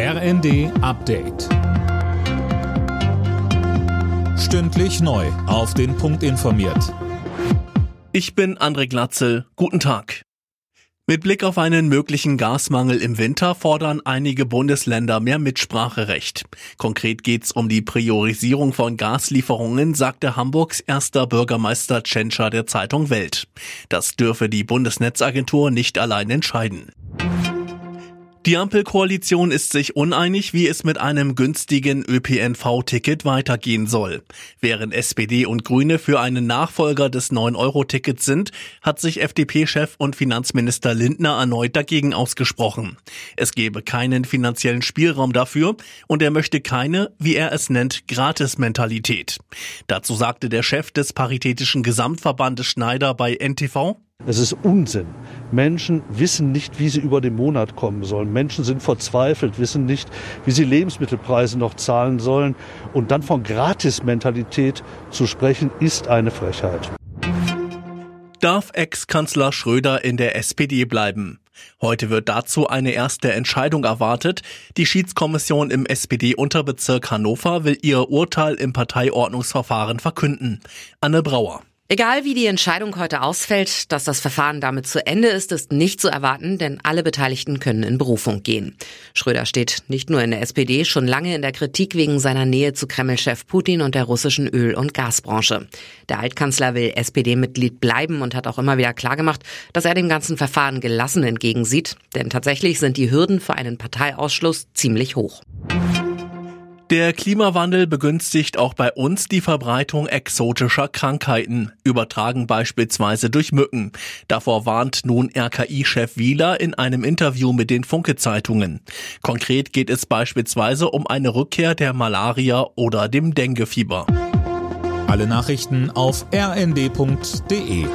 RND Update. Stündlich neu. Auf den Punkt informiert. Ich bin André Glatzel. Guten Tag. Mit Blick auf einen möglichen Gasmangel im Winter fordern einige Bundesländer mehr Mitspracherecht. Konkret geht's um die Priorisierung von Gaslieferungen, sagte Hamburgs erster Bürgermeister Tschentscher der Zeitung Welt. Das dürfe die Bundesnetzagentur nicht allein entscheiden. Die Ampelkoalition ist sich uneinig, wie es mit einem günstigen ÖPNV-Ticket weitergehen soll. Während SPD und Grüne für einen Nachfolger des 9-Euro-Tickets sind, hat sich FDP-Chef und Finanzminister Lindner erneut dagegen ausgesprochen. Es gebe keinen finanziellen Spielraum dafür und er möchte keine, wie er es nennt, Gratis-Mentalität. Dazu sagte der Chef des Paritätischen Gesamtverbandes Schneider bei NTV, es ist Unsinn. Menschen wissen nicht, wie sie über den Monat kommen sollen. Menschen sind verzweifelt, wissen nicht, wie sie Lebensmittelpreise noch zahlen sollen. Und dann von Gratis-Mentalität zu sprechen, ist eine Frechheit. Darf Ex-Kanzler Schröder in der SPD bleiben? Heute wird dazu eine erste Entscheidung erwartet. Die Schiedskommission im SPD-Unterbezirk Hannover will ihr Urteil im Parteiordnungsverfahren verkünden. Anne Brauer. Egal wie die Entscheidung heute ausfällt, dass das Verfahren damit zu Ende ist, ist nicht zu erwarten, denn alle Beteiligten können in Berufung gehen. Schröder steht nicht nur in der SPD, schon lange in der Kritik wegen seiner Nähe zu Kreml-Chef Putin und der russischen Öl- und Gasbranche. Der Altkanzler will SPD-Mitglied bleiben und hat auch immer wieder klargemacht, dass er dem ganzen Verfahren gelassen entgegensieht, denn tatsächlich sind die Hürden für einen Parteiausschluss ziemlich hoch. Der Klimawandel begünstigt auch bei uns die Verbreitung exotischer Krankheiten, übertragen beispielsweise durch Mücken. Davor warnt nun RKI-Chef Wieler in einem Interview mit den Funke-Zeitungen. Konkret geht es beispielsweise um eine Rückkehr der Malaria oder dem Denguefieber. Alle Nachrichten auf rnd.de